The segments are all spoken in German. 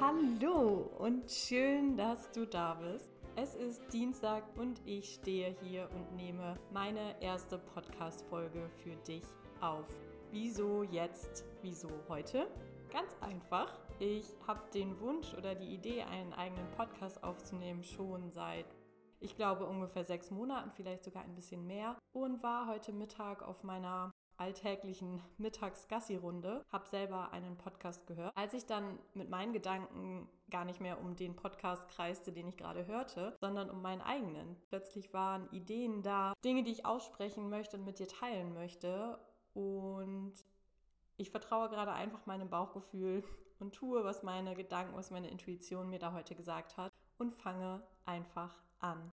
Hallo und schön, dass du da bist. Es ist Dienstag und ich stehe hier und nehme meine erste Podcast-Folge für dich auf. Wieso jetzt? Wieso heute? Ganz einfach. Ich habe den Wunsch oder die Idee, einen eigenen Podcast aufzunehmen, schon seit, ich glaube, ungefähr sechs Monaten, vielleicht sogar ein bisschen mehr. Und war heute Mittag auf meiner alltäglichen Mittags-Gassi-Runde, habe selber einen Podcast gehört. Als ich dann mit meinen Gedanken gar nicht mehr um den Podcast kreiste, den ich gerade hörte, sondern um meinen eigenen. Plötzlich waren Ideen da, Dinge, die ich aussprechen möchte und mit dir teilen möchte. Und ich vertraue gerade einfach meinem Bauchgefühl und tue, was meine Gedanken, was meine Intuition mir da heute gesagt hat und fange einfach an.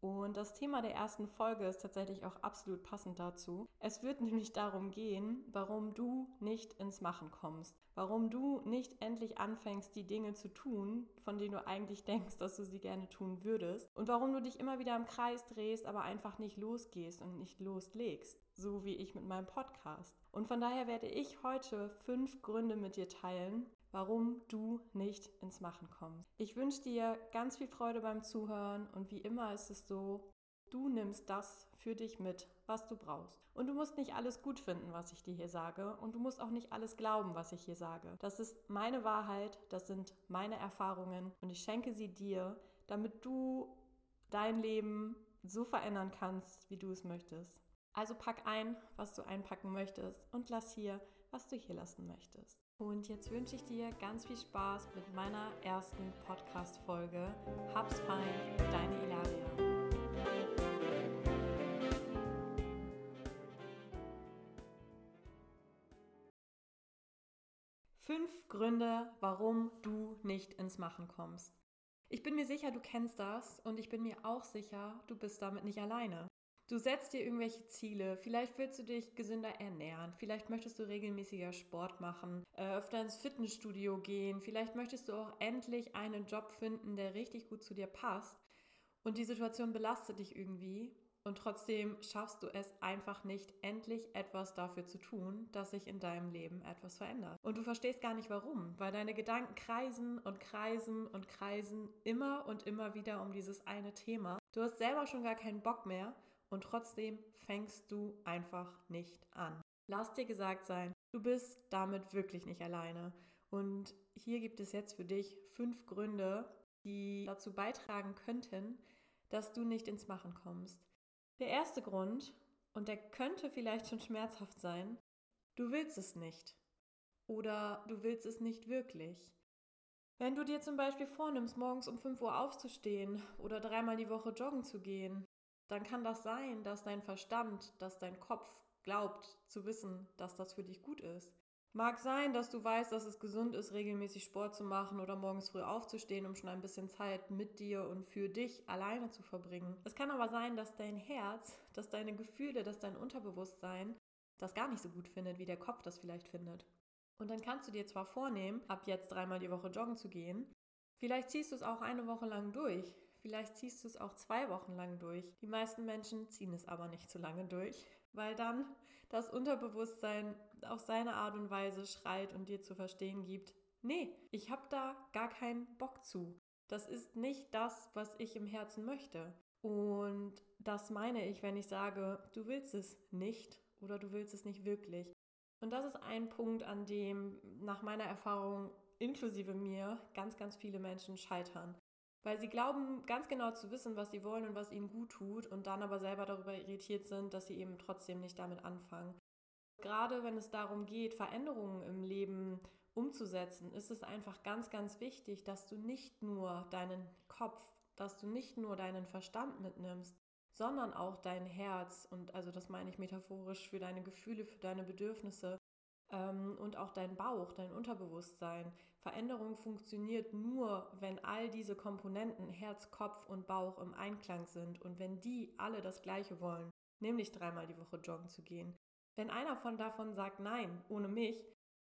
Und das Thema der ersten Folge ist tatsächlich auch absolut passend dazu. Es wird nämlich darum gehen, warum du nicht ins Machen kommst. Warum du nicht endlich anfängst, die Dinge zu tun, von denen du eigentlich denkst, dass du sie gerne tun würdest. Und warum du dich immer wieder im Kreis drehst, aber einfach nicht losgehst und nicht loslegst. So wie ich mit meinem Podcast. Und von daher werde ich heute fünf Gründe mit dir teilen, warum du nicht ins Machen kommst. Ich wünsche dir ganz viel Freude beim Zuhören und wie immer ist es so, du nimmst das für dich mit, was du brauchst. Und du musst nicht alles gut finden, was ich dir hier sage und du musst auch nicht alles glauben, was ich hier sage. Das ist meine Wahrheit, das sind meine Erfahrungen und ich schenke sie dir, damit du dein Leben so verändern kannst, wie du es möchtest. Also pack ein, was du einpacken möchtest und lass hier, was du hier lassen möchtest. Und jetzt wünsche ich dir ganz viel Spaß mit meiner ersten Podcast-Folge. Hab's fein, deine Ilaria. Fünf Gründe, warum du nicht ins Machen kommst. Ich bin mir sicher, du kennst das und ich bin mir auch sicher, du bist damit nicht alleine. Du setzt dir irgendwelche Ziele. Vielleicht willst du dich gesünder ernähren. Vielleicht möchtest du regelmäßiger Sport machen, äh, öfter ins Fitnessstudio gehen. Vielleicht möchtest du auch endlich einen Job finden, der richtig gut zu dir passt. Und die Situation belastet dich irgendwie. Und trotzdem schaffst du es einfach nicht, endlich etwas dafür zu tun, dass sich in deinem Leben etwas verändert. Und du verstehst gar nicht warum, weil deine Gedanken kreisen und kreisen und kreisen immer und immer wieder um dieses eine Thema. Du hast selber schon gar keinen Bock mehr und trotzdem fängst du einfach nicht an. Lass dir gesagt sein, du bist damit wirklich nicht alleine. Und hier gibt es jetzt für dich fünf Gründe, die dazu beitragen könnten, dass du nicht ins Machen kommst. Der erste Grund, und der könnte vielleicht schon schmerzhaft sein, du willst es nicht. Oder du willst es nicht wirklich. Wenn du dir zum Beispiel vornimmst, morgens um 5 Uhr aufzustehen oder dreimal die Woche joggen zu gehen, dann kann das sein, dass dein Verstand, dass dein Kopf glaubt zu wissen, dass das für dich gut ist. Mag sein, dass du weißt, dass es gesund ist, regelmäßig Sport zu machen oder morgens früh aufzustehen, um schon ein bisschen Zeit mit dir und für dich alleine zu verbringen. Es kann aber sein, dass dein Herz, dass deine Gefühle, dass dein Unterbewusstsein das gar nicht so gut findet, wie der Kopf das vielleicht findet. Und dann kannst du dir zwar vornehmen, ab jetzt dreimal die Woche joggen zu gehen, vielleicht ziehst du es auch eine Woche lang durch, Vielleicht ziehst du es auch zwei Wochen lang durch. Die meisten Menschen ziehen es aber nicht so lange durch, weil dann das Unterbewusstsein auf seine Art und Weise schreit und dir zu verstehen gibt, nee, ich habe da gar keinen Bock zu. Das ist nicht das, was ich im Herzen möchte. Und das meine ich, wenn ich sage, du willst es nicht oder du willst es nicht wirklich. Und das ist ein Punkt, an dem nach meiner Erfahrung inklusive mir ganz, ganz viele Menschen scheitern. Weil sie glauben ganz genau zu wissen, was sie wollen und was ihnen gut tut und dann aber selber darüber irritiert sind, dass sie eben trotzdem nicht damit anfangen. Gerade wenn es darum geht, Veränderungen im Leben umzusetzen, ist es einfach ganz, ganz wichtig, dass du nicht nur deinen Kopf, dass du nicht nur deinen Verstand mitnimmst, sondern auch dein Herz und also das meine ich metaphorisch für deine Gefühle, für deine Bedürfnisse ähm, und auch dein Bauch, dein Unterbewusstsein. Veränderung funktioniert nur, wenn all diese Komponenten Herz, Kopf und Bauch im Einklang sind und wenn die alle das Gleiche wollen, nämlich dreimal die Woche joggen zu gehen. Wenn einer von davon sagt Nein, ohne mich,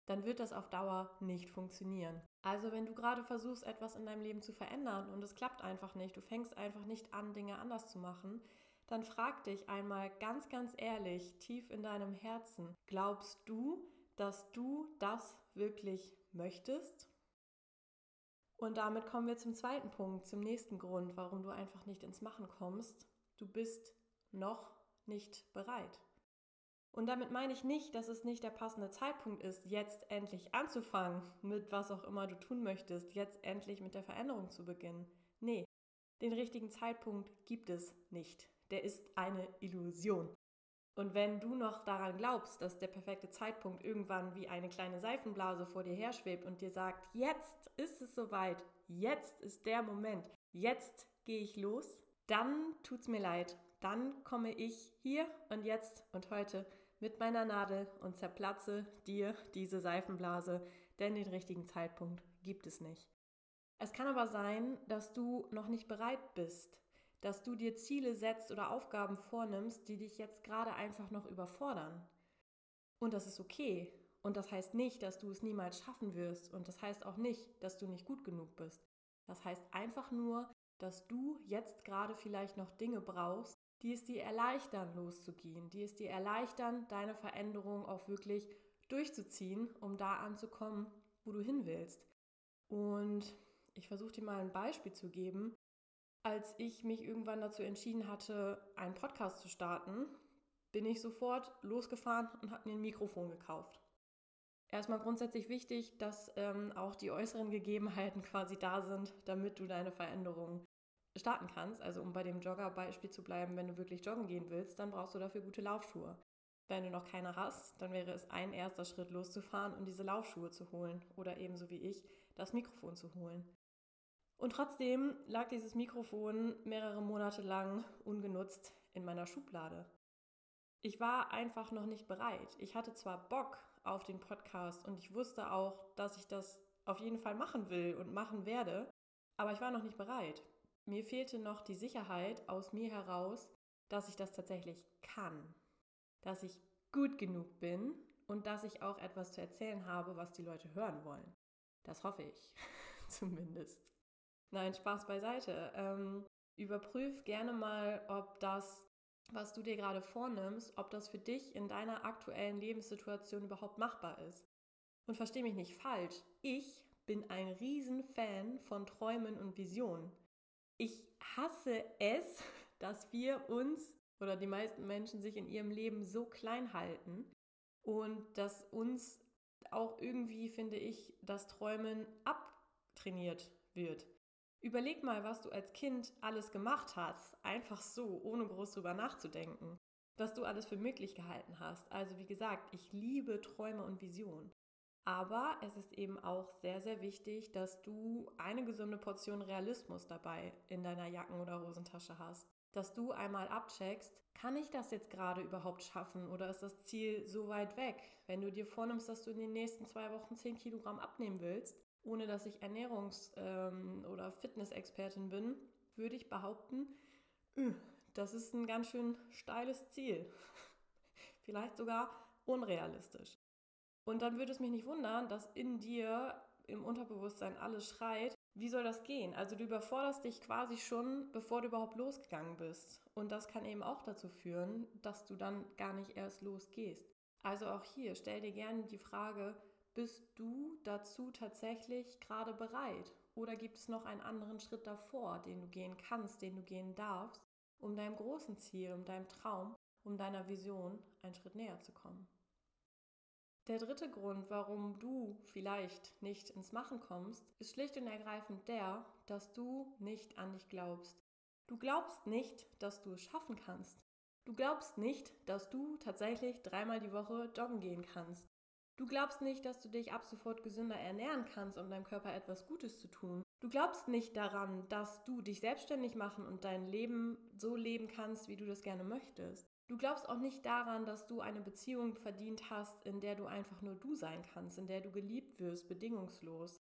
dann wird das auf Dauer nicht funktionieren. Also wenn du gerade versuchst, etwas in deinem Leben zu verändern und es klappt einfach nicht, du fängst einfach nicht an, Dinge anders zu machen, dann frag dich einmal ganz, ganz ehrlich, tief in deinem Herzen, glaubst du, dass du das wirklich möchtest? Und damit kommen wir zum zweiten Punkt, zum nächsten Grund, warum du einfach nicht ins Machen kommst. Du bist noch nicht bereit. Und damit meine ich nicht, dass es nicht der passende Zeitpunkt ist, jetzt endlich anzufangen mit was auch immer du tun möchtest, jetzt endlich mit der Veränderung zu beginnen. Nee, den richtigen Zeitpunkt gibt es nicht. Der ist eine Illusion. Und wenn du noch daran glaubst, dass der perfekte Zeitpunkt irgendwann wie eine kleine Seifenblase vor dir herschwebt und dir sagt, jetzt ist es soweit, jetzt ist der Moment, jetzt gehe ich los, dann tut's mir leid. Dann komme ich hier und jetzt und heute mit meiner Nadel und zerplatze dir diese Seifenblase, denn den richtigen Zeitpunkt gibt es nicht. Es kann aber sein, dass du noch nicht bereit bist, dass du dir Ziele setzt oder Aufgaben vornimmst, die dich jetzt gerade einfach noch überfordern. Und das ist okay. Und das heißt nicht, dass du es niemals schaffen wirst. Und das heißt auch nicht, dass du nicht gut genug bist. Das heißt einfach nur, dass du jetzt gerade vielleicht noch Dinge brauchst, die es dir erleichtern, loszugehen, die es dir erleichtern, deine Veränderung auch wirklich durchzuziehen, um da anzukommen, wo du hin willst. Und ich versuche dir mal ein Beispiel zu geben. Als ich mich irgendwann dazu entschieden hatte, einen Podcast zu starten, bin ich sofort losgefahren und habe mir ein Mikrofon gekauft. Erstmal grundsätzlich wichtig, dass ähm, auch die äußeren Gegebenheiten quasi da sind, damit du deine Veränderung starten kannst. Also um bei dem Jogger-Beispiel zu bleiben, wenn du wirklich joggen gehen willst, dann brauchst du dafür gute Laufschuhe. Wenn du noch keine hast, dann wäre es ein erster Schritt loszufahren und diese Laufschuhe zu holen oder ebenso wie ich das Mikrofon zu holen. Und trotzdem lag dieses Mikrofon mehrere Monate lang ungenutzt in meiner Schublade. Ich war einfach noch nicht bereit. Ich hatte zwar Bock auf den Podcast und ich wusste auch, dass ich das auf jeden Fall machen will und machen werde, aber ich war noch nicht bereit. Mir fehlte noch die Sicherheit aus mir heraus, dass ich das tatsächlich kann, dass ich gut genug bin und dass ich auch etwas zu erzählen habe, was die Leute hören wollen. Das hoffe ich zumindest. Nein, Spaß beiseite. Ähm, überprüf gerne mal, ob das, was du dir gerade vornimmst, ob das für dich in deiner aktuellen Lebenssituation überhaupt machbar ist. Und versteh mich nicht falsch, ich bin ein Riesenfan von Träumen und Visionen. Ich hasse es, dass wir uns oder die meisten Menschen sich in ihrem Leben so klein halten und dass uns auch irgendwie, finde ich, das Träumen abtrainiert wird. Überleg mal, was du als Kind alles gemacht hast, einfach so, ohne groß drüber nachzudenken. Was du alles für möglich gehalten hast. Also wie gesagt, ich liebe Träume und Visionen. Aber es ist eben auch sehr, sehr wichtig, dass du eine gesunde Portion Realismus dabei in deiner Jacken- oder Hosentasche hast. Dass du einmal abcheckst, kann ich das jetzt gerade überhaupt schaffen oder ist das Ziel so weit weg? Wenn du dir vornimmst, dass du in den nächsten zwei Wochen 10 Kilogramm abnehmen willst, ohne dass ich Ernährungs- ähm, oder Fitnessexpertin bin, würde ich behaupten, äh, das ist ein ganz schön steiles Ziel. Vielleicht sogar unrealistisch. Und dann würde es mich nicht wundern, dass in dir im Unterbewusstsein alles schreit, wie soll das gehen? Also du überforderst dich quasi schon, bevor du überhaupt losgegangen bist. Und das kann eben auch dazu führen, dass du dann gar nicht erst losgehst. Also auch hier, stell dir gerne die Frage, bist du dazu tatsächlich gerade bereit? Oder gibt es noch einen anderen Schritt davor, den du gehen kannst, den du gehen darfst, um deinem großen Ziel, um deinem Traum, um deiner Vision einen Schritt näher zu kommen? Der dritte Grund, warum du vielleicht nicht ins Machen kommst, ist schlicht und ergreifend der, dass du nicht an dich glaubst. Du glaubst nicht, dass du es schaffen kannst. Du glaubst nicht, dass du tatsächlich dreimal die Woche joggen gehen kannst. Du glaubst nicht, dass du dich ab sofort gesünder ernähren kannst, um deinem Körper etwas Gutes zu tun. Du glaubst nicht daran, dass du dich selbstständig machen und dein Leben so leben kannst, wie du das gerne möchtest. Du glaubst auch nicht daran, dass du eine Beziehung verdient hast, in der du einfach nur du sein kannst, in der du geliebt wirst, bedingungslos.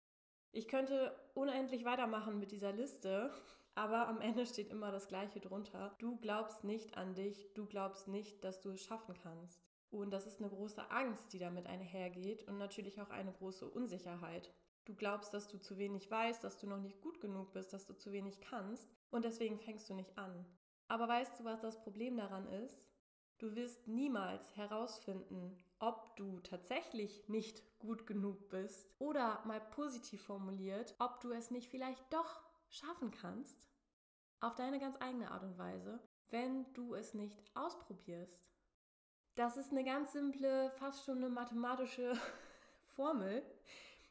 Ich könnte unendlich weitermachen mit dieser Liste, aber am Ende steht immer das Gleiche drunter. Du glaubst nicht an dich, du glaubst nicht, dass du es schaffen kannst. Und das ist eine große Angst, die damit einhergeht und natürlich auch eine große Unsicherheit. Du glaubst, dass du zu wenig weißt, dass du noch nicht gut genug bist, dass du zu wenig kannst und deswegen fängst du nicht an. Aber weißt du, was das Problem daran ist? Du wirst niemals herausfinden, ob du tatsächlich nicht gut genug bist oder mal positiv formuliert, ob du es nicht vielleicht doch schaffen kannst, auf deine ganz eigene Art und Weise, wenn du es nicht ausprobierst. Das ist eine ganz simple, fast schon eine mathematische Formel.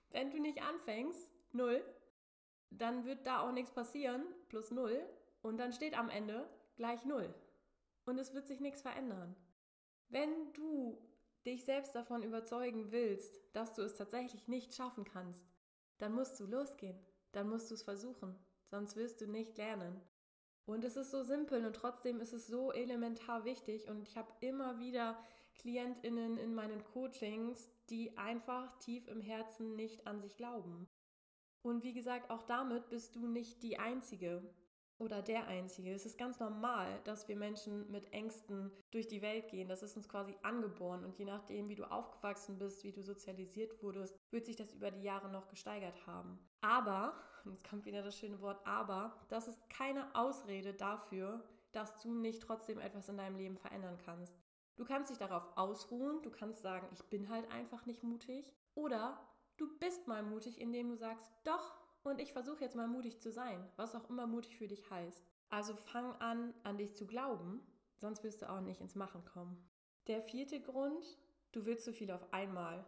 Wenn du nicht anfängst, null, dann wird da auch nichts passieren, plus null, und dann steht am Ende gleich null. Und es wird sich nichts verändern. Wenn du dich selbst davon überzeugen willst, dass du es tatsächlich nicht schaffen kannst, dann musst du losgehen. Dann musst du es versuchen. Sonst wirst du nicht lernen. Und es ist so simpel und trotzdem ist es so elementar wichtig. Und ich habe immer wieder KlientInnen in meinen Coachings, die einfach tief im Herzen nicht an sich glauben. Und wie gesagt, auch damit bist du nicht die Einzige oder der Einzige. Es ist ganz normal, dass wir Menschen mit Ängsten durch die Welt gehen. Das ist uns quasi angeboren. Und je nachdem, wie du aufgewachsen bist, wie du sozialisiert wurdest, wird sich das über die Jahre noch gesteigert haben. Aber, und jetzt kommt wieder das schöne Wort aber, das ist keine Ausrede dafür, dass du nicht trotzdem etwas in deinem Leben verändern kannst. Du kannst dich darauf ausruhen, du kannst sagen, ich bin halt einfach nicht mutig. Oder du bist mal mutig, indem du sagst, doch, und ich versuche jetzt mal mutig zu sein, was auch immer mutig für dich heißt. Also fang an, an dich zu glauben, sonst wirst du auch nicht ins Machen kommen. Der vierte Grund, du willst zu viel auf einmal.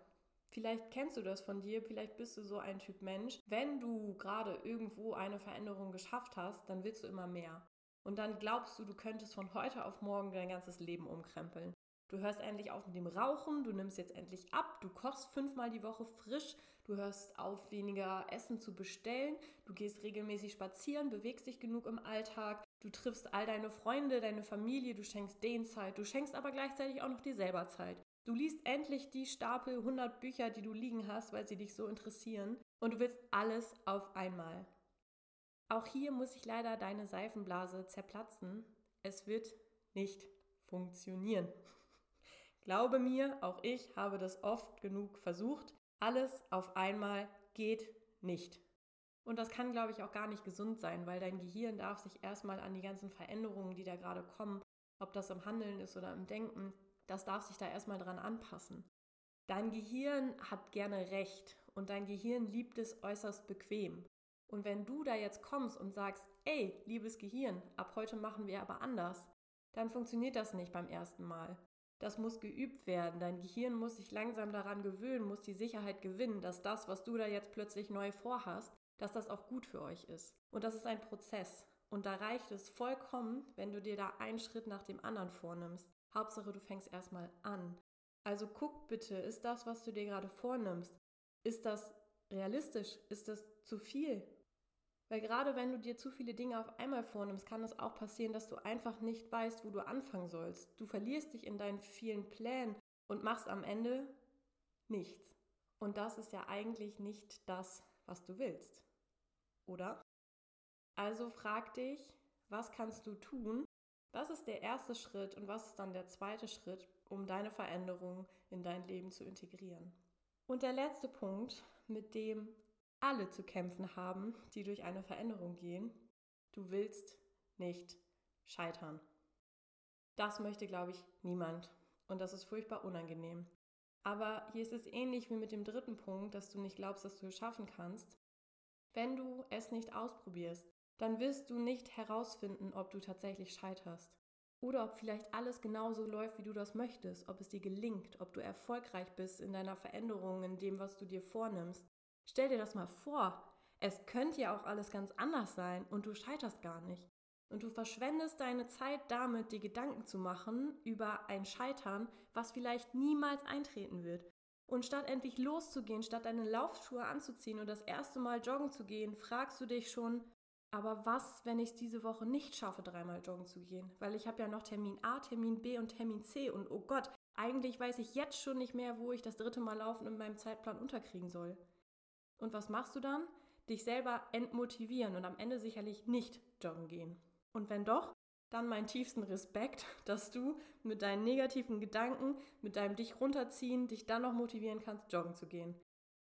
Vielleicht kennst du das von dir, vielleicht bist du so ein Typ Mensch. Wenn du gerade irgendwo eine Veränderung geschafft hast, dann willst du immer mehr. Und dann glaubst du, du könntest von heute auf morgen dein ganzes Leben umkrempeln. Du hörst endlich auf mit dem Rauchen, du nimmst jetzt endlich ab, du kochst fünfmal die Woche frisch, du hörst auf, weniger Essen zu bestellen, du gehst regelmäßig spazieren, bewegst dich genug im Alltag, du triffst all deine Freunde, deine Familie, du schenkst denen Zeit, du schenkst aber gleichzeitig auch noch dir selber Zeit. Du liest endlich die Stapel 100 Bücher, die du liegen hast, weil sie dich so interessieren und du willst alles auf einmal. Auch hier muss ich leider deine Seifenblase zerplatzen. Es wird nicht funktionieren. Glaube mir, auch ich habe das oft genug versucht. Alles auf einmal geht nicht. Und das kann, glaube ich, auch gar nicht gesund sein, weil dein Gehirn darf sich erstmal an die ganzen Veränderungen, die da gerade kommen, ob das im Handeln ist oder im Denken, das darf sich da erstmal dran anpassen. Dein Gehirn hat gerne Recht und dein Gehirn liebt es äußerst bequem. Und wenn du da jetzt kommst und sagst, ey, liebes Gehirn, ab heute machen wir aber anders, dann funktioniert das nicht beim ersten Mal. Das muss geübt werden. Dein Gehirn muss sich langsam daran gewöhnen, muss die Sicherheit gewinnen, dass das, was du da jetzt plötzlich neu vorhast, dass das auch gut für euch ist. Und das ist ein Prozess. Und da reicht es vollkommen, wenn du dir da einen Schritt nach dem anderen vornimmst. Hauptsache, du fängst erstmal an. Also guck bitte, ist das, was du dir gerade vornimmst, ist das realistisch? Ist das zu viel? Weil gerade wenn du dir zu viele Dinge auf einmal vornimmst, kann es auch passieren, dass du einfach nicht weißt, wo du anfangen sollst. Du verlierst dich in deinen vielen Plänen und machst am Ende nichts. Und das ist ja eigentlich nicht das, was du willst. Oder? Also frag dich, was kannst du tun? Was ist der erste Schritt und was ist dann der zweite Schritt, um deine Veränderung in dein Leben zu integrieren? Und der letzte Punkt, mit dem alle zu kämpfen haben, die durch eine Veränderung gehen. Du willst nicht scheitern. Das möchte, glaube ich, niemand. Und das ist furchtbar unangenehm. Aber hier ist es ähnlich wie mit dem dritten Punkt, dass du nicht glaubst, dass du es schaffen kannst. Wenn du es nicht ausprobierst, dann wirst du nicht herausfinden, ob du tatsächlich scheiterst. Oder ob vielleicht alles genauso läuft, wie du das möchtest, ob es dir gelingt, ob du erfolgreich bist in deiner Veränderung, in dem, was du dir vornimmst. Stell dir das mal vor. Es könnte ja auch alles ganz anders sein und du scheiterst gar nicht. Und du verschwendest deine Zeit damit, dir Gedanken zu machen über ein Scheitern, was vielleicht niemals eintreten wird. Und statt endlich loszugehen, statt deine Laufschuhe anzuziehen und das erste Mal joggen zu gehen, fragst du dich schon, aber was, wenn ich es diese Woche nicht schaffe, dreimal joggen zu gehen? Weil ich habe ja noch Termin A, Termin B und Termin C und oh Gott, eigentlich weiß ich jetzt schon nicht mehr, wo ich das dritte Mal laufen in meinem Zeitplan unterkriegen soll. Und was machst du dann? Dich selber entmotivieren und am Ende sicherlich nicht joggen gehen. Und wenn doch, dann meinen tiefsten Respekt, dass du mit deinen negativen Gedanken, mit deinem dich runterziehen, dich dann noch motivieren kannst, joggen zu gehen.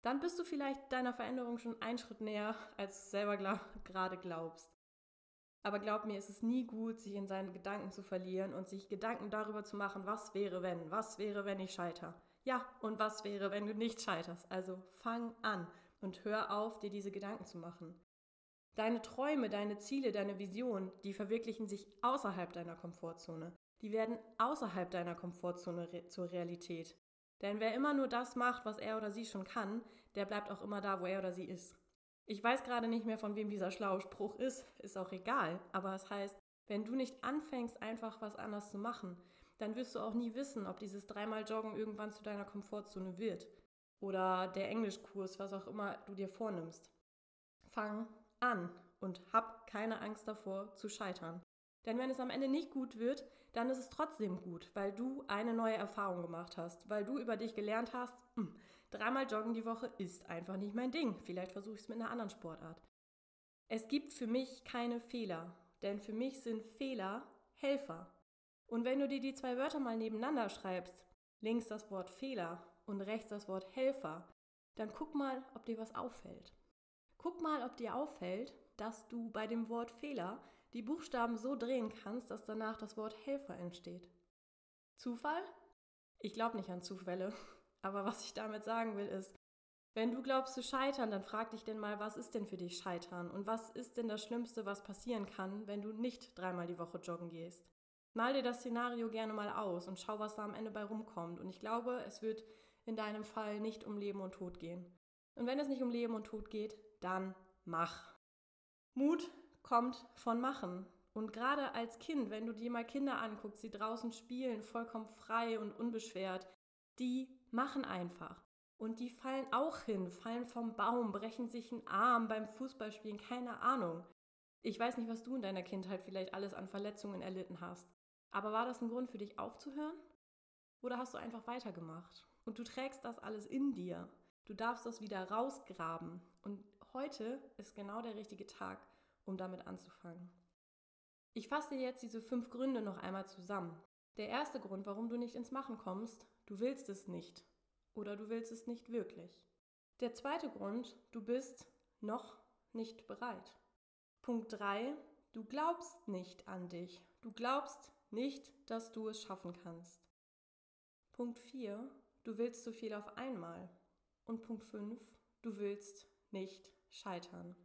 Dann bist du vielleicht deiner Veränderung schon einen Schritt näher, als du selber glaub, gerade glaubst. Aber glaub mir, es ist nie gut, sich in seinen Gedanken zu verlieren und sich Gedanken darüber zu machen, was wäre wenn, was wäre, wenn ich scheiter. Ja, und was wäre, wenn du nicht scheiterst? Also fang an und hör auf, dir diese Gedanken zu machen. Deine Träume, deine Ziele, deine Visionen, die verwirklichen sich außerhalb deiner Komfortzone. Die werden außerhalb deiner Komfortzone re zur Realität. Denn wer immer nur das macht, was er oder sie schon kann, der bleibt auch immer da, wo er oder sie ist. Ich weiß gerade nicht mehr, von wem dieser schlaue Spruch ist, ist auch egal, aber es heißt, wenn du nicht anfängst, einfach was anders zu machen, dann wirst du auch nie wissen, ob dieses dreimal Joggen irgendwann zu deiner Komfortzone wird. Oder der Englischkurs, was auch immer du dir vornimmst. Fang an und hab keine Angst davor zu scheitern. Denn wenn es am Ende nicht gut wird, dann ist es trotzdem gut, weil du eine neue Erfahrung gemacht hast, weil du über dich gelernt hast, mh, hm, dreimal joggen die Woche ist einfach nicht mein Ding. Vielleicht versuche ich es mit einer anderen Sportart. Es gibt für mich keine Fehler, denn für mich sind Fehler Helfer. Und wenn du dir die zwei Wörter mal nebeneinander schreibst, links das Wort Fehler und rechts das Wort Helfer, dann guck mal, ob dir was auffällt. Guck mal, ob dir auffällt, dass du bei dem Wort Fehler die Buchstaben so drehen kannst, dass danach das Wort Helfer entsteht. Zufall? Ich glaube nicht an Zufälle. Aber was ich damit sagen will, ist, wenn du glaubst zu scheitern, dann frag dich denn mal, was ist denn für dich Scheitern? Und was ist denn das Schlimmste, was passieren kann, wenn du nicht dreimal die Woche joggen gehst? Mal dir das Szenario gerne mal aus und schau, was da am Ende bei rumkommt. Und ich glaube, es wird in deinem Fall nicht um Leben und Tod gehen. Und wenn es nicht um Leben und Tod geht, dann mach. Mut kommt von Machen. Und gerade als Kind, wenn du dir mal Kinder anguckst, die draußen spielen, vollkommen frei und unbeschwert, die machen einfach. Und die fallen auch hin, fallen vom Baum, brechen sich einen Arm beim Fußballspielen, keine Ahnung. Ich weiß nicht, was du in deiner Kindheit vielleicht alles an Verletzungen erlitten hast. Aber war das ein Grund für dich aufzuhören? Oder hast du einfach weitergemacht? Und du trägst das alles in dir. Du darfst das wieder rausgraben. Und heute ist genau der richtige Tag, um damit anzufangen. Ich fasse jetzt diese fünf Gründe noch einmal zusammen. Der erste Grund, warum du nicht ins Machen kommst, du willst es nicht oder du willst es nicht wirklich. Der zweite Grund, du bist noch nicht bereit. Punkt 3, du glaubst nicht an dich. Du glaubst nicht, dass du es schaffen kannst. Punkt 4, du willst zu viel auf einmal. Und Punkt 5, du willst nicht scheitern.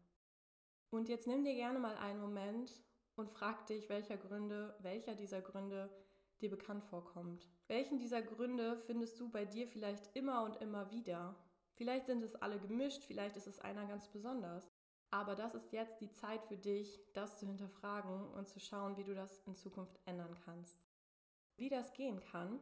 Und jetzt nimm dir gerne mal einen Moment und frag dich, welcher Gründe, welcher dieser Gründe dir bekannt vorkommt. Welchen dieser Gründe findest du bei dir vielleicht immer und immer wieder? Vielleicht sind es alle gemischt, vielleicht ist es einer ganz besonders. Aber das ist jetzt die Zeit für dich, das zu hinterfragen und zu schauen, wie du das in Zukunft ändern kannst. Wie das gehen kann,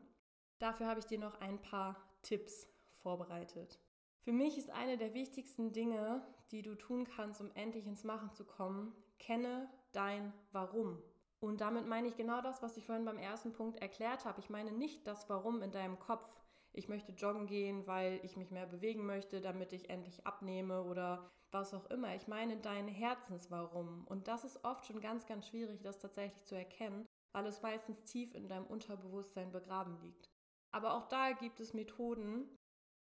dafür habe ich dir noch ein paar Tipps vorbereitet. Für mich ist eine der wichtigsten Dinge, die du tun kannst, um endlich ins Machen zu kommen, kenne dein Warum. Und damit meine ich genau das, was ich vorhin beim ersten Punkt erklärt habe. Ich meine nicht das Warum in deinem Kopf. Ich möchte joggen gehen, weil ich mich mehr bewegen möchte, damit ich endlich abnehme oder was auch immer. Ich meine dein Herzenswarum. Und das ist oft schon ganz, ganz schwierig, das tatsächlich zu erkennen, weil es meistens tief in deinem Unterbewusstsein begraben liegt. Aber auch da gibt es Methoden,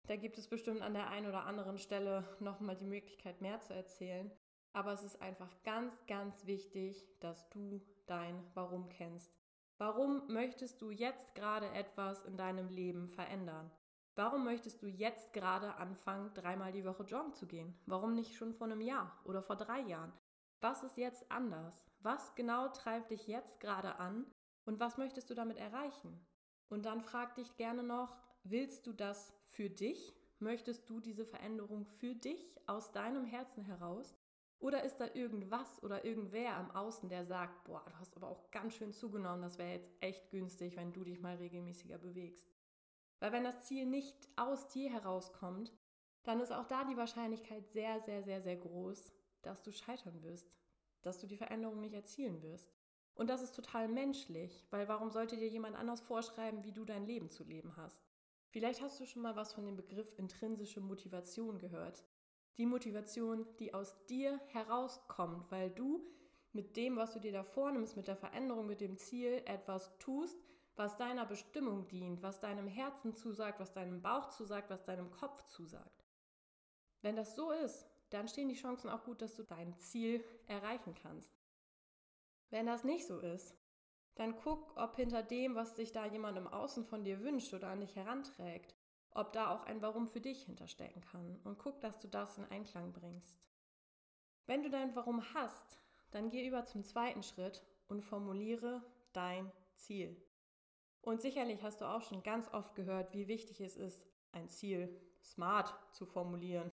da gibt es bestimmt an der einen oder anderen Stelle nochmal die Möglichkeit, mehr zu erzählen. Aber es ist einfach ganz, ganz wichtig, dass du dein Warum kennst. Warum möchtest du jetzt gerade etwas in deinem Leben verändern? Warum möchtest du jetzt gerade anfangen, dreimal die Woche joggen zu gehen? Warum nicht schon vor einem Jahr oder vor drei Jahren? Was ist jetzt anders? Was genau treibt dich jetzt gerade an und was möchtest du damit erreichen? Und dann frag dich gerne noch, willst du das für dich? Möchtest du diese Veränderung für dich aus deinem Herzen heraus? Oder ist da irgendwas oder irgendwer am Außen, der sagt, boah, du hast aber auch ganz schön zugenommen, das wäre jetzt echt günstig, wenn du dich mal regelmäßiger bewegst. Weil wenn das Ziel nicht aus dir herauskommt, dann ist auch da die Wahrscheinlichkeit sehr, sehr, sehr, sehr groß, dass du scheitern wirst, dass du die Veränderung nicht erzielen wirst. Und das ist total menschlich, weil warum sollte dir jemand anders vorschreiben, wie du dein Leben zu leben hast? Vielleicht hast du schon mal was von dem Begriff intrinsische Motivation gehört. Die Motivation, die aus dir herauskommt, weil du mit dem, was du dir da vornimmst, mit der Veränderung, mit dem Ziel etwas tust, was deiner Bestimmung dient, was deinem Herzen zusagt, was deinem Bauch zusagt, was deinem Kopf zusagt. Wenn das so ist, dann stehen die Chancen auch gut, dass du dein Ziel erreichen kannst. Wenn das nicht so ist, dann guck, ob hinter dem, was sich da jemand im Außen von dir wünscht oder an dich heranträgt, ob da auch ein Warum für dich hinterstecken kann und guck, dass du das in Einklang bringst. Wenn du dein Warum hast, dann geh über zum zweiten Schritt und formuliere dein Ziel. Und sicherlich hast du auch schon ganz oft gehört, wie wichtig es ist, ein Ziel smart zu formulieren.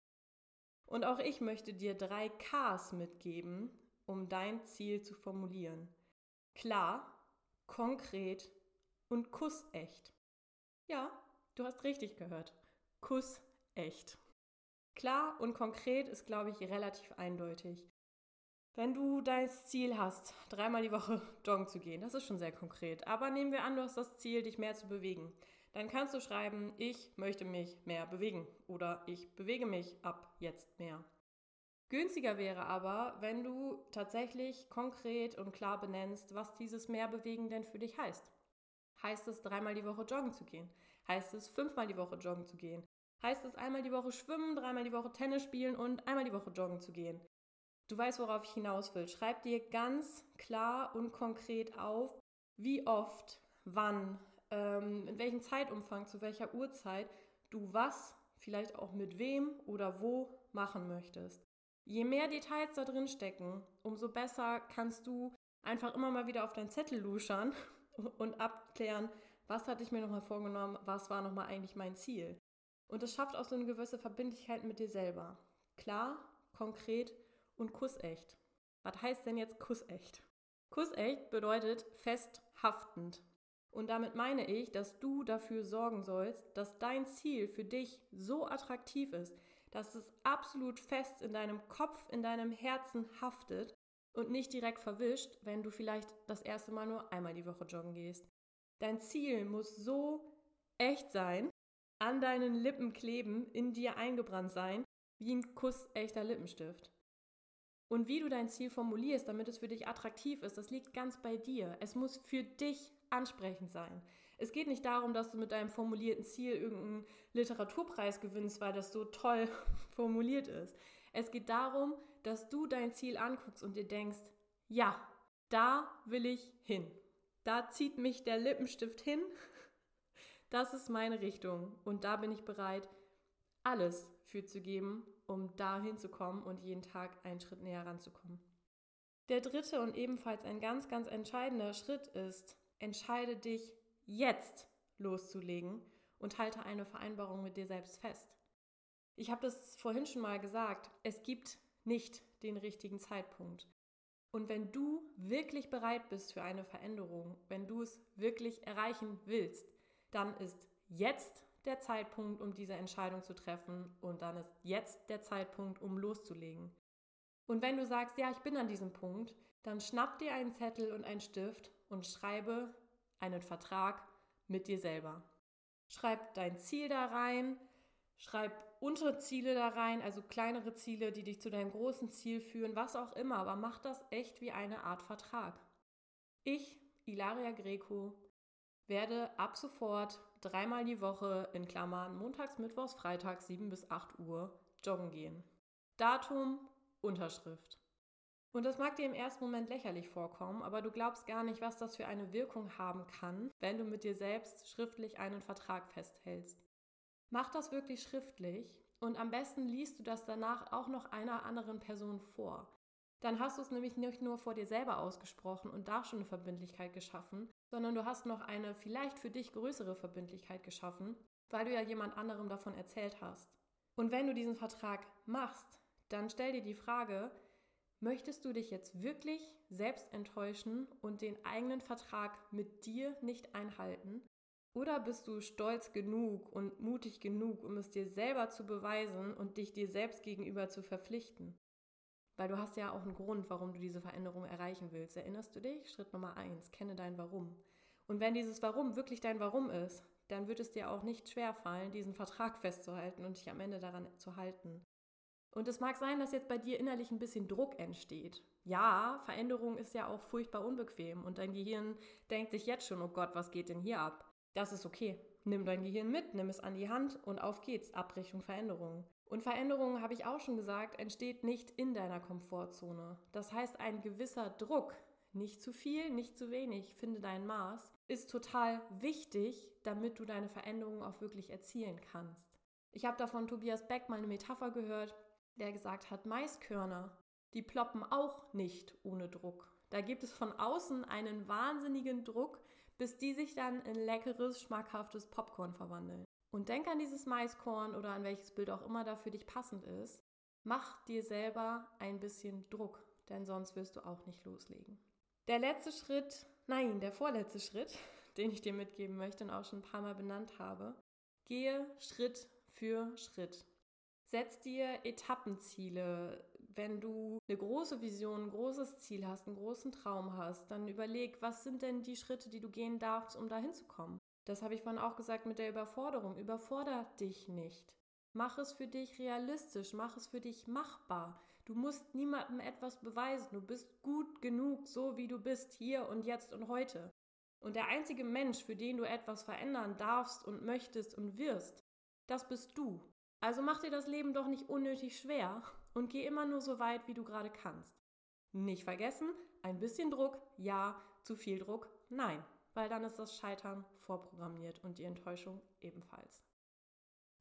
Und auch ich möchte dir drei Ks mitgeben, um dein Ziel zu formulieren. Klar, konkret und kussecht. Ja, du hast richtig gehört. Kussecht. Klar und konkret ist, glaube ich, relativ eindeutig. Wenn du das Ziel hast, dreimal die Woche joggen zu gehen, das ist schon sehr konkret. Aber nehmen wir an, du hast das Ziel, dich mehr zu bewegen. Dann kannst du schreiben, ich möchte mich mehr bewegen oder ich bewege mich ab jetzt mehr. Günstiger wäre aber, wenn du tatsächlich konkret und klar benennst, was dieses Mehrbewegen denn für dich heißt. Heißt es, dreimal die Woche joggen zu gehen? Heißt es, fünfmal die Woche joggen zu gehen? Heißt es, einmal die Woche schwimmen, dreimal die Woche Tennis spielen und einmal die Woche joggen zu gehen? Du weißt, worauf ich hinaus will. Schreib dir ganz klar und konkret auf, wie oft, wann, ähm, in welchem Zeitumfang, zu welcher Uhrzeit du was, vielleicht auch mit wem oder wo machen möchtest. Je mehr Details da drin stecken, umso besser kannst du einfach immer mal wieder auf deinen Zettel luschern und abklären, was hatte ich mir nochmal vorgenommen, was war nochmal eigentlich mein Ziel. Und es schafft auch so eine gewisse Verbindlichkeit mit dir selber. Klar, konkret und kussecht. Was heißt denn jetzt kussecht? Kussecht bedeutet festhaftend. Und damit meine ich, dass du dafür sorgen sollst, dass dein Ziel für dich so attraktiv ist, dass es absolut fest in deinem Kopf, in deinem Herzen haftet und nicht direkt verwischt, wenn du vielleicht das erste Mal nur einmal die Woche joggen gehst. Dein Ziel muss so echt sein, an deinen Lippen kleben, in dir eingebrannt sein, wie ein Kuss echter Lippenstift. Und wie du dein Ziel formulierst, damit es für dich attraktiv ist, das liegt ganz bei dir. Es muss für dich ansprechend sein. Es geht nicht darum, dass du mit deinem formulierten Ziel irgendeinen Literaturpreis gewinnst, weil das so toll formuliert ist. Es geht darum, dass du dein Ziel anguckst und dir denkst, ja, da will ich hin. Da zieht mich der Lippenstift hin. Das ist meine Richtung und da bin ich bereit, alles für zu geben, um da hinzukommen und jeden Tag einen Schritt näher ranzukommen. Der dritte und ebenfalls ein ganz, ganz entscheidender Schritt ist, entscheide dich jetzt loszulegen und halte eine Vereinbarung mit dir selbst fest. Ich habe das vorhin schon mal gesagt, es gibt nicht den richtigen Zeitpunkt. Und wenn du wirklich bereit bist für eine Veränderung, wenn du es wirklich erreichen willst, dann ist jetzt der Zeitpunkt, um diese Entscheidung zu treffen und dann ist jetzt der Zeitpunkt, um loszulegen. Und wenn du sagst, ja, ich bin an diesem Punkt, dann schnapp dir einen Zettel und einen Stift und schreibe einen Vertrag mit dir selber. Schreib dein Ziel da rein, schreib Unterziele da rein, also kleinere Ziele, die dich zu deinem großen Ziel führen, was auch immer, aber mach das echt wie eine Art Vertrag. Ich, Ilaria Greco, werde ab sofort dreimal die Woche in Klammern montags, mittwochs, freitags 7 bis 8 Uhr joggen gehen. Datum, Unterschrift. Und das mag dir im ersten Moment lächerlich vorkommen, aber du glaubst gar nicht, was das für eine Wirkung haben kann, wenn du mit dir selbst schriftlich einen Vertrag festhältst. Mach das wirklich schriftlich und am besten liest du das danach auch noch einer anderen Person vor. Dann hast du es nämlich nicht nur vor dir selber ausgesprochen und da schon eine Verbindlichkeit geschaffen, sondern du hast noch eine vielleicht für dich größere Verbindlichkeit geschaffen, weil du ja jemand anderem davon erzählt hast. Und wenn du diesen Vertrag machst, dann stell dir die Frage, Möchtest du dich jetzt wirklich selbst enttäuschen und den eigenen Vertrag mit dir nicht einhalten? Oder bist du stolz genug und mutig genug, um es dir selber zu beweisen und dich dir selbst gegenüber zu verpflichten? Weil du hast ja auch einen Grund, warum du diese Veränderung erreichen willst. Erinnerst du dich? Schritt Nummer eins, kenne dein Warum. Und wenn dieses Warum wirklich dein Warum ist, dann wird es dir auch nicht schwer fallen, diesen Vertrag festzuhalten und dich am Ende daran zu halten. Und es mag sein, dass jetzt bei dir innerlich ein bisschen Druck entsteht. Ja, Veränderung ist ja auch furchtbar unbequem und dein Gehirn denkt sich jetzt schon, oh Gott, was geht denn hier ab? Das ist okay. Nimm dein Gehirn mit, nimm es an die Hand und auf geht's, Abrichtung Veränderung. Und Veränderung, habe ich auch schon gesagt, entsteht nicht in deiner Komfortzone. Das heißt, ein gewisser Druck, nicht zu viel, nicht zu wenig, finde dein Maß, ist total wichtig, damit du deine Veränderungen auch wirklich erzielen kannst. Ich habe da von Tobias Beck mal eine Metapher gehört, der gesagt hat, Maiskörner, die ploppen auch nicht ohne Druck. Da gibt es von außen einen wahnsinnigen Druck, bis die sich dann in leckeres, schmackhaftes Popcorn verwandeln. Und denk an dieses Maiskorn oder an welches Bild auch immer da für dich passend ist. Mach dir selber ein bisschen Druck, denn sonst wirst du auch nicht loslegen. Der letzte Schritt, nein, der vorletzte Schritt, den ich dir mitgeben möchte und auch schon ein paar Mal benannt habe, gehe Schritt für Schritt. Setz dir Etappenziele. Wenn du eine große Vision, ein großes Ziel hast, einen großen Traum hast, dann überleg, was sind denn die Schritte, die du gehen darfst, um dahin zu kommen. Das habe ich vorhin auch gesagt mit der Überforderung. Überforder dich nicht. Mach es für dich realistisch, mach es für dich machbar. Du musst niemandem etwas beweisen. Du bist gut genug, so wie du bist, hier und jetzt und heute. Und der einzige Mensch, für den du etwas verändern darfst und möchtest und wirst, das bist du. Also mach dir das Leben doch nicht unnötig schwer und geh immer nur so weit, wie du gerade kannst. Nicht vergessen, ein bisschen Druck, ja, zu viel Druck, nein, weil dann ist das Scheitern vorprogrammiert und die Enttäuschung ebenfalls.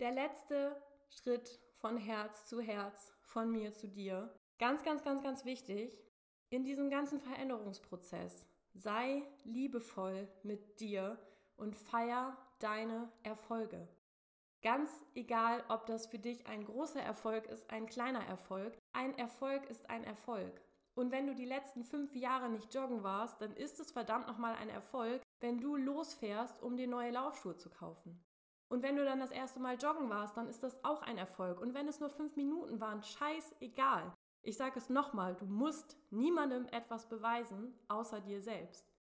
Der letzte Schritt von Herz zu Herz, von mir zu dir, ganz, ganz, ganz, ganz wichtig, in diesem ganzen Veränderungsprozess, sei liebevoll mit dir und feier deine Erfolge. Ganz egal, ob das für dich ein großer Erfolg ist, ein kleiner Erfolg. Ein Erfolg ist ein Erfolg. Und wenn du die letzten fünf Jahre nicht joggen warst, dann ist es verdammt nochmal ein Erfolg, wenn du losfährst, um dir neue Laufschuhe zu kaufen. Und wenn du dann das erste Mal joggen warst, dann ist das auch ein Erfolg. Und wenn es nur fünf Minuten waren, scheißegal. Ich sage es nochmal, du musst niemandem etwas beweisen, außer dir selbst.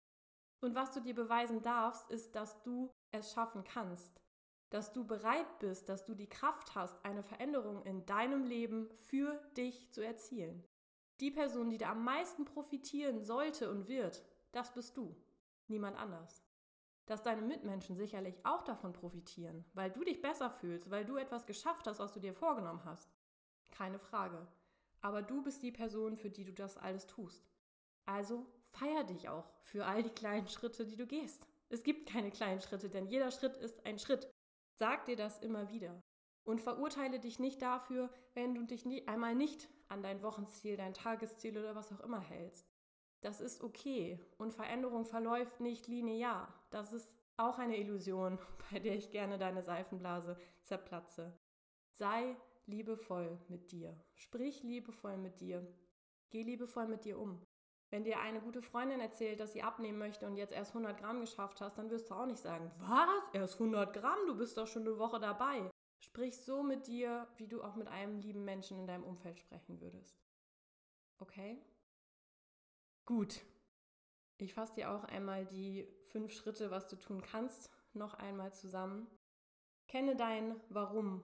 Und was du dir beweisen darfst, ist, dass du es schaffen kannst dass du bereit bist, dass du die Kraft hast, eine Veränderung in deinem Leben für dich zu erzielen. Die Person, die da am meisten profitieren sollte und wird, das bist du, niemand anders. Dass deine Mitmenschen sicherlich auch davon profitieren, weil du dich besser fühlst, weil du etwas geschafft hast, was du dir vorgenommen hast. Keine Frage. Aber du bist die Person, für die du das alles tust. Also feier dich auch für all die kleinen Schritte, die du gehst. Es gibt keine kleinen Schritte, denn jeder Schritt ist ein Schritt. Sag dir das immer wieder. Und verurteile dich nicht dafür, wenn du dich nie, einmal nicht an dein Wochenziel, dein Tagesziel oder was auch immer hältst. Das ist okay. Und Veränderung verläuft nicht linear. Das ist auch eine Illusion, bei der ich gerne deine Seifenblase zerplatze. Sei liebevoll mit dir. Sprich liebevoll mit dir. Geh liebevoll mit dir um. Wenn dir eine gute Freundin erzählt, dass sie abnehmen möchte und jetzt erst 100 Gramm geschafft hast, dann wirst du auch nicht sagen, was? Erst 100 Gramm? Du bist doch schon eine Woche dabei. Sprich so mit dir, wie du auch mit einem lieben Menschen in deinem Umfeld sprechen würdest. Okay? Gut. Ich fasse dir auch einmal die fünf Schritte, was du tun kannst, noch einmal zusammen. Kenne dein Warum.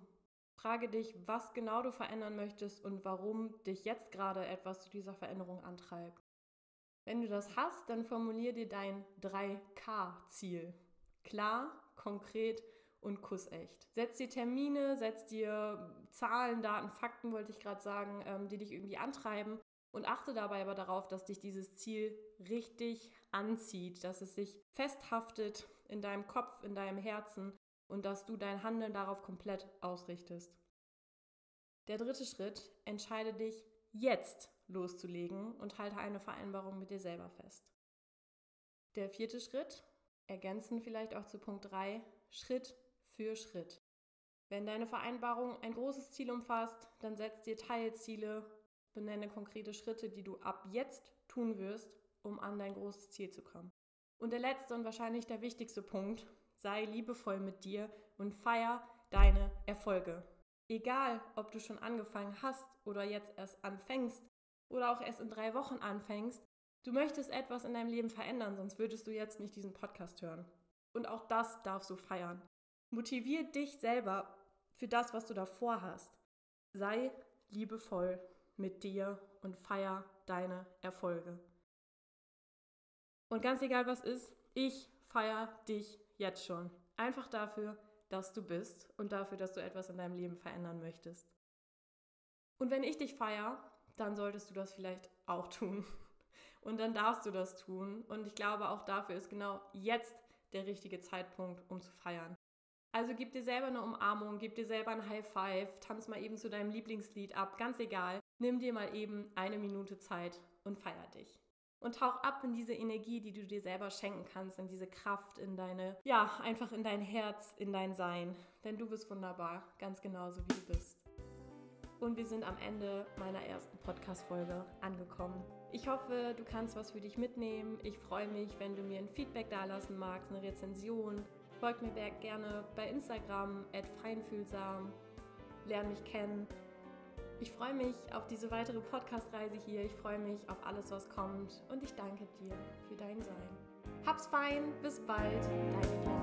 Frage dich, was genau du verändern möchtest und warum dich jetzt gerade etwas zu dieser Veränderung antreibt. Wenn du das hast, dann formulier dir dein 3K-Ziel. Klar, konkret und kussecht. Setz dir Termine, setz dir Zahlen, Daten, Fakten, wollte ich gerade sagen, ähm, die dich irgendwie antreiben. Und achte dabei aber darauf, dass dich dieses Ziel richtig anzieht, dass es sich festhaftet in deinem Kopf, in deinem Herzen und dass du dein Handeln darauf komplett ausrichtest. Der dritte Schritt, entscheide dich jetzt loszulegen und halte eine Vereinbarung mit dir selber fest. Der vierte Schritt, ergänzen vielleicht auch zu Punkt 3, Schritt für Schritt. Wenn deine Vereinbarung ein großes Ziel umfasst, dann setz dir Teilziele, benenne konkrete Schritte, die du ab jetzt tun wirst, um an dein großes Ziel zu kommen. Und der letzte und wahrscheinlich der wichtigste Punkt, sei liebevoll mit dir und feier deine Erfolge. Egal, ob du schon angefangen hast oder jetzt erst anfängst, oder auch erst in drei Wochen anfängst, du möchtest etwas in deinem Leben verändern, sonst würdest du jetzt nicht diesen Podcast hören. Und auch das darfst du feiern. Motivier dich selber für das, was du davor hast. Sei liebevoll mit dir und feier deine Erfolge. Und ganz egal was ist, ich feier dich jetzt schon. Einfach dafür, dass du bist und dafür, dass du etwas in deinem Leben verändern möchtest. Und wenn ich dich feier, dann solltest du das vielleicht auch tun. Und dann darfst du das tun. Und ich glaube, auch dafür ist genau jetzt der richtige Zeitpunkt, um zu feiern. Also gib dir selber eine Umarmung, gib dir selber ein High Five, tanz mal eben zu deinem Lieblingslied ab, ganz egal. Nimm dir mal eben eine Minute Zeit und feier dich. Und tauch ab in diese Energie, die du dir selber schenken kannst, in diese Kraft, in deine, ja, einfach in dein Herz, in dein Sein. Denn du bist wunderbar, ganz genauso wie du bist. Und wir sind am Ende meiner ersten Podcast-Folge angekommen. Ich hoffe, du kannst was für dich mitnehmen. Ich freue mich, wenn du mir ein Feedback dalassen magst, eine Rezension Folgt mir gerne bei Instagram feinfühlsam. Lern mich kennen. Ich freue mich auf diese weitere Podcast-Reise hier. Ich freue mich auf alles, was kommt. Und ich danke dir für dein Sein. Hab's fein. Bis bald. Deine Flavi.